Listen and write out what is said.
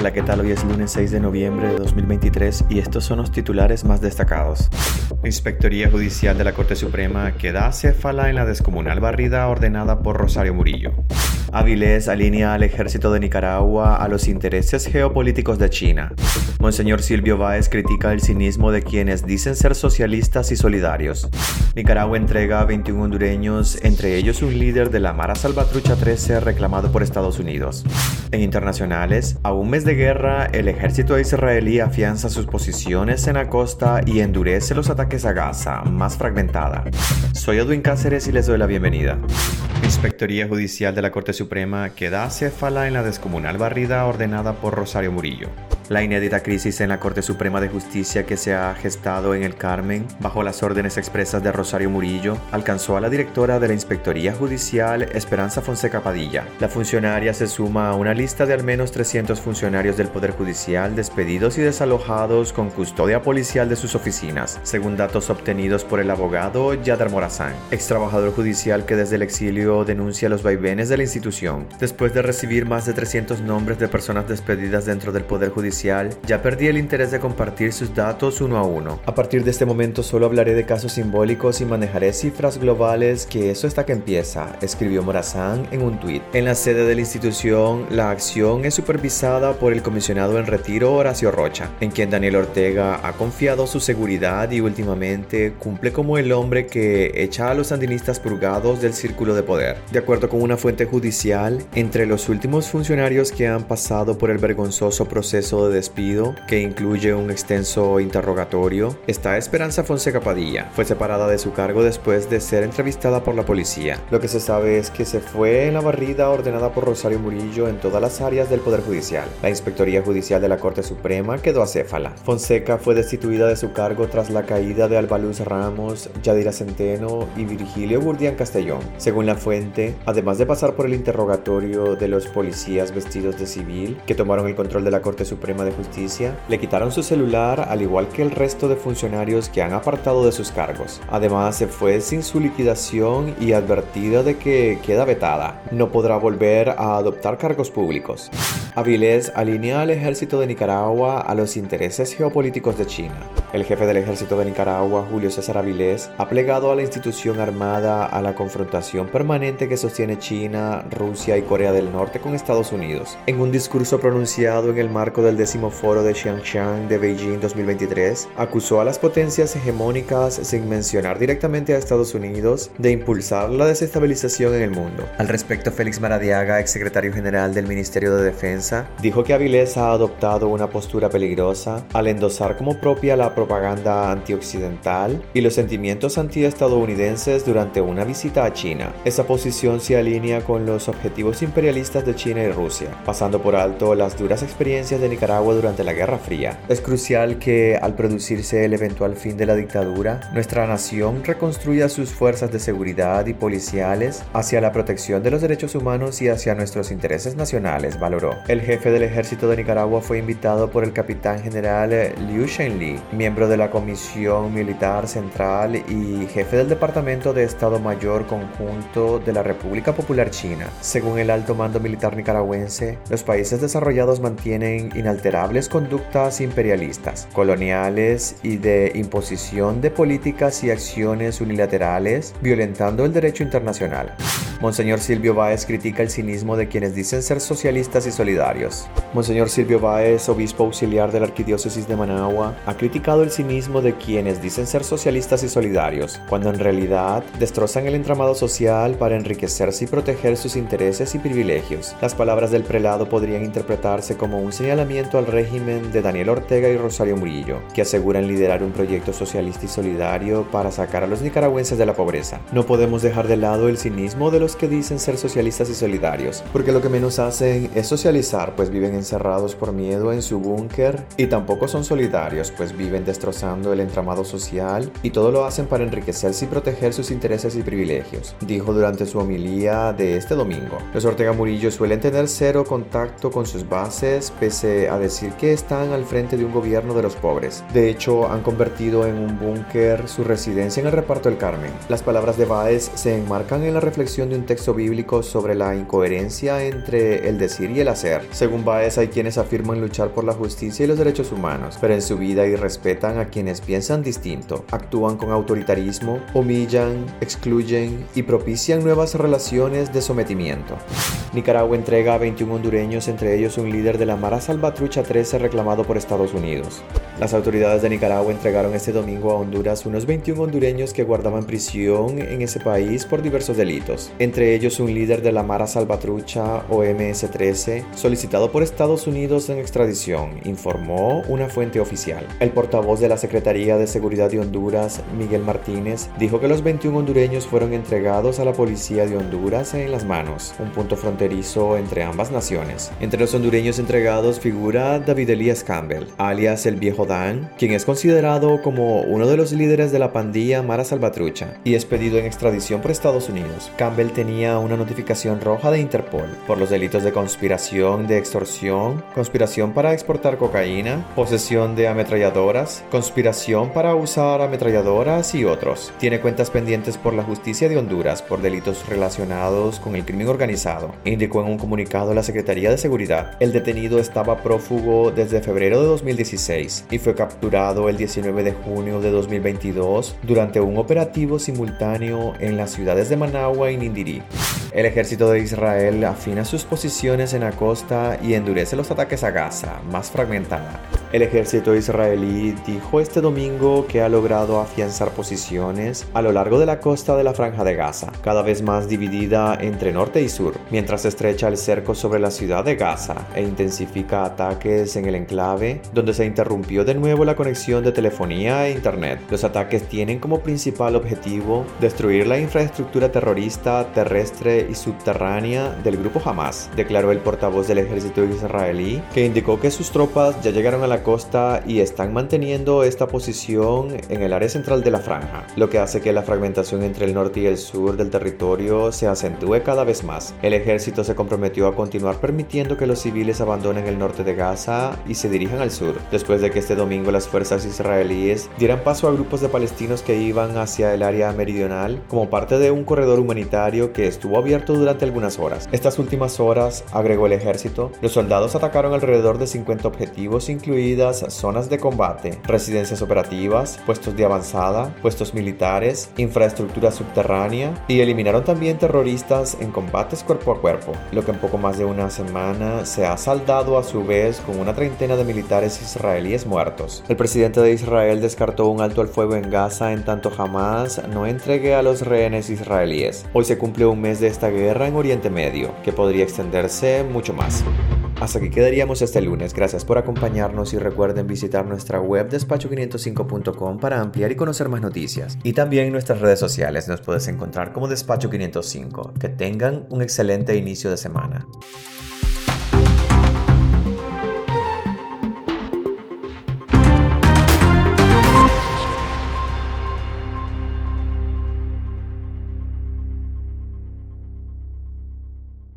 Hola, ¿qué tal? Hoy es lunes 6 de noviembre de 2023 y estos son los titulares más destacados. La Inspectoría Judicial de la Corte Suprema queda acéfala en la descomunal barrida ordenada por Rosario Murillo. Avilés alinea al ejército de Nicaragua a los intereses geopolíticos de China. Monseñor Silvio Báez critica el cinismo de quienes dicen ser socialistas y solidarios. Nicaragua entrega a 21 hondureños, entre ellos un líder de la Mara Salvatrucha 13 reclamado por Estados Unidos. En internacionales, a un mes de guerra, el ejército israelí afianza sus posiciones en la costa y endurece los ataques a Gaza, más fragmentada. Soy Edwin Cáceres y les doy la bienvenida. Inspectoría Judicial de la Corte Suprema queda acéfala en la descomunal barrida ordenada por Rosario Murillo. La inédita crisis en la Corte Suprema de Justicia que se ha gestado en el Carmen, bajo las órdenes expresas de Rosario Murillo, alcanzó a la directora de la Inspectoría Judicial, Esperanza Fonseca Padilla. La funcionaria se suma a una lista de al menos 300 funcionarios del Poder Judicial despedidos y desalojados con custodia policial de sus oficinas, según datos obtenidos por el abogado Yadar Morazán, ex trabajador judicial que desde el exilio denuncia los vaivenes de la institución. Después de recibir más de 300 nombres de personas despedidas dentro del Poder Judicial, ya perdí el interés de compartir sus datos uno a uno. A partir de este momento solo hablaré de casos simbólicos y manejaré cifras globales que eso está que empieza, escribió Morazán en un tuit. En la sede de la institución, la acción es supervisada por el comisionado en retiro Horacio Rocha, en quien Daniel Ortega ha confiado su seguridad y últimamente cumple como el hombre que echa a los sandinistas purgados del círculo de poder. De acuerdo con una fuente judicial, entre los últimos funcionarios que han pasado por el vergonzoso proceso de despido, que incluye un extenso interrogatorio, está Esperanza Fonseca Padilla. Fue separada de su cargo después de ser entrevistada por la policía. Lo que se sabe es que se fue en la barrida ordenada por Rosario Murillo en todas las áreas del Poder Judicial. La Inspectoría Judicial de la Corte Suprema quedó acéfala. Fonseca fue destituida de su cargo tras la caída de Albaluz Ramos, Yadira Centeno y Virgilio Burdián Castellón. Según la fuente, además de pasar por el interrogatorio de los policías vestidos de civil que tomaron el control de la Corte Suprema de Justicia, le quitaron su celular al igual que el resto de funcionarios que han apartado de sus cargos. Además, se fue sin su liquidación y advertida de que queda vetada. No podrá volver a adoptar cargos públicos. Avilés alinea al ejército de Nicaragua a los intereses geopolíticos de China. El jefe del ejército de Nicaragua, Julio César Avilés, ha plegado a la institución armada a la confrontación permanente que sostiene China, Rusia y Corea del Norte con Estados Unidos. En un discurso pronunciado en el marco del décimo foro de Xiangshan de Beijing 2023, acusó a las potencias hegemónicas, sin mencionar directamente a Estados Unidos, de impulsar la desestabilización en el mundo. Al respecto, Félix Maradiaga, exsecretario general del Ministerio de Defensa, dijo que Avilés ha adoptado una postura peligrosa al endosar como propia la propaganda antioccidental y los sentimientos antiestadounidenses durante una visita a China. Esa posición se alinea con los objetivos imperialistas de China y Rusia, pasando por alto las duras experiencias de Nicaragua durante la Guerra Fría. Es crucial que, al producirse el eventual fin de la dictadura, nuestra nación reconstruya sus fuerzas de seguridad y policiales hacia la protección de los derechos humanos y hacia nuestros intereses nacionales, valoró. El jefe del ejército de Nicaragua fue invitado por el capitán general Liu Shenli, miembro de la Comisión Militar Central y jefe del Departamento de Estado Mayor Conjunto de la República Popular China. Según el alto mando militar nicaragüense, los países desarrollados mantienen inalterables conductas imperialistas, coloniales y de imposición de políticas y acciones unilaterales, violentando el derecho internacional. Monseñor Silvio Báez critica el cinismo de quienes dicen ser socialistas y solidarios. Monseñor Silvio Báez, obispo auxiliar de la Arquidiócesis de Managua, ha criticado el cinismo de quienes dicen ser socialistas y solidarios, cuando en realidad destrozan el entramado social para enriquecerse y proteger sus intereses y privilegios. Las palabras del prelado podrían interpretarse como un señalamiento al régimen de Daniel Ortega y Rosario Murillo, que aseguran liderar un proyecto socialista y solidario para sacar a los nicaragüenses de la pobreza. No podemos dejar de lado el cinismo de los que dicen ser socialistas y solidarios, porque lo que menos hacen es socializar, pues viven encerrados por miedo en su búnker, y tampoco son solidarios, pues viven destrozando el entramado social y todo lo hacen para enriquecerse y proteger sus intereses y privilegios, dijo durante su homilía de este domingo. Los Ortega Murillo suelen tener cero contacto con sus bases, pese a decir que están al frente de un gobierno de los pobres. De hecho, han convertido en un búnker su residencia en el reparto del Carmen. Las palabras de Baez se enmarcan en la reflexión de un un texto bíblico sobre la incoherencia entre el decir y el hacer. Según Baez, hay quienes afirman luchar por la justicia y los derechos humanos, pero en su vida irrespetan a quienes piensan distinto, actúan con autoritarismo, humillan, excluyen y propician nuevas relaciones de sometimiento. Nicaragua entrega a 21 hondureños, entre ellos un líder de la Mara Salvatrucha 13 reclamado por Estados Unidos. Las autoridades de Nicaragua entregaron este domingo a Honduras unos 21 hondureños que guardaban prisión en ese país por diversos delitos, entre ellos un líder de la Mara Salvatrucha o MS-13 solicitado por Estados Unidos en extradición, informó una fuente oficial. El portavoz de la Secretaría de Seguridad de Honduras, Miguel Martínez, dijo que los 21 hondureños fueron entregados a la policía de Honduras en las manos, un punto fronterizo entre ambas naciones. Entre los hondureños entregados figura David Elías Campbell, alias el viejo quien es considerado como uno de los líderes de la pandilla Mara Salvatrucha y es pedido en extradición por Estados Unidos. Campbell tenía una notificación roja de Interpol por los delitos de conspiración de extorsión, conspiración para exportar cocaína, posesión de ametralladoras, conspiración para usar ametralladoras y otros. Tiene cuentas pendientes por la justicia de Honduras por delitos relacionados con el crimen organizado, indicó en un comunicado la Secretaría de Seguridad. El detenido estaba prófugo desde febrero de 2016 y fue capturado el 19 de junio de 2022 durante un operativo simultáneo en las ciudades de Managua y El ejército de Israel afina sus posiciones en la costa y endurece los ataques a Gaza, más fragmentada. El ejército israelí dijo este domingo que ha logrado afianzar posiciones a lo largo de la costa de la franja de Gaza, cada vez más dividida entre norte y sur, mientras estrecha el cerco sobre la ciudad de Gaza e intensifica ataques en el enclave, donde se interrumpió de nuevo la conexión de telefonía e internet. Los ataques tienen como principal objetivo destruir la infraestructura terrorista terrestre y subterránea del grupo Hamas, declaró el portavoz del ejército israelí, que indicó que sus tropas ya llegaron a la costa y están manteniendo esta posición en el área central de la franja, lo que hace que la fragmentación entre el norte y el sur del territorio se acentúe cada vez más. El ejército se comprometió a continuar permitiendo que los civiles abandonen el norte de Gaza y se dirijan al sur, después de que este domingo las fuerzas israelíes dieran paso a grupos de palestinos que iban hacia el área meridional como parte de un corredor humanitario que estuvo abierto durante algunas horas. Estas últimas horas, agregó el ejército, los soldados atacaron alrededor de 50 objetivos incluidos zonas de combate, residencias operativas, puestos de avanzada, puestos militares, infraestructura subterránea y eliminaron también terroristas en combates cuerpo a cuerpo, lo que en poco más de una semana se ha saldado a su vez con una treintena de militares israelíes muertos. El presidente de Israel descartó un alto al fuego en Gaza en tanto jamás no entregue a los rehenes israelíes. Hoy se cumple un mes de esta guerra en Oriente Medio, que podría extenderse mucho más. Hasta aquí quedaríamos este lunes. Gracias por acompañarnos y recuerden visitar nuestra web despacho505.com para ampliar y conocer más noticias. Y también en nuestras redes sociales nos puedes encontrar como Despacho505. Que tengan un excelente inicio de semana.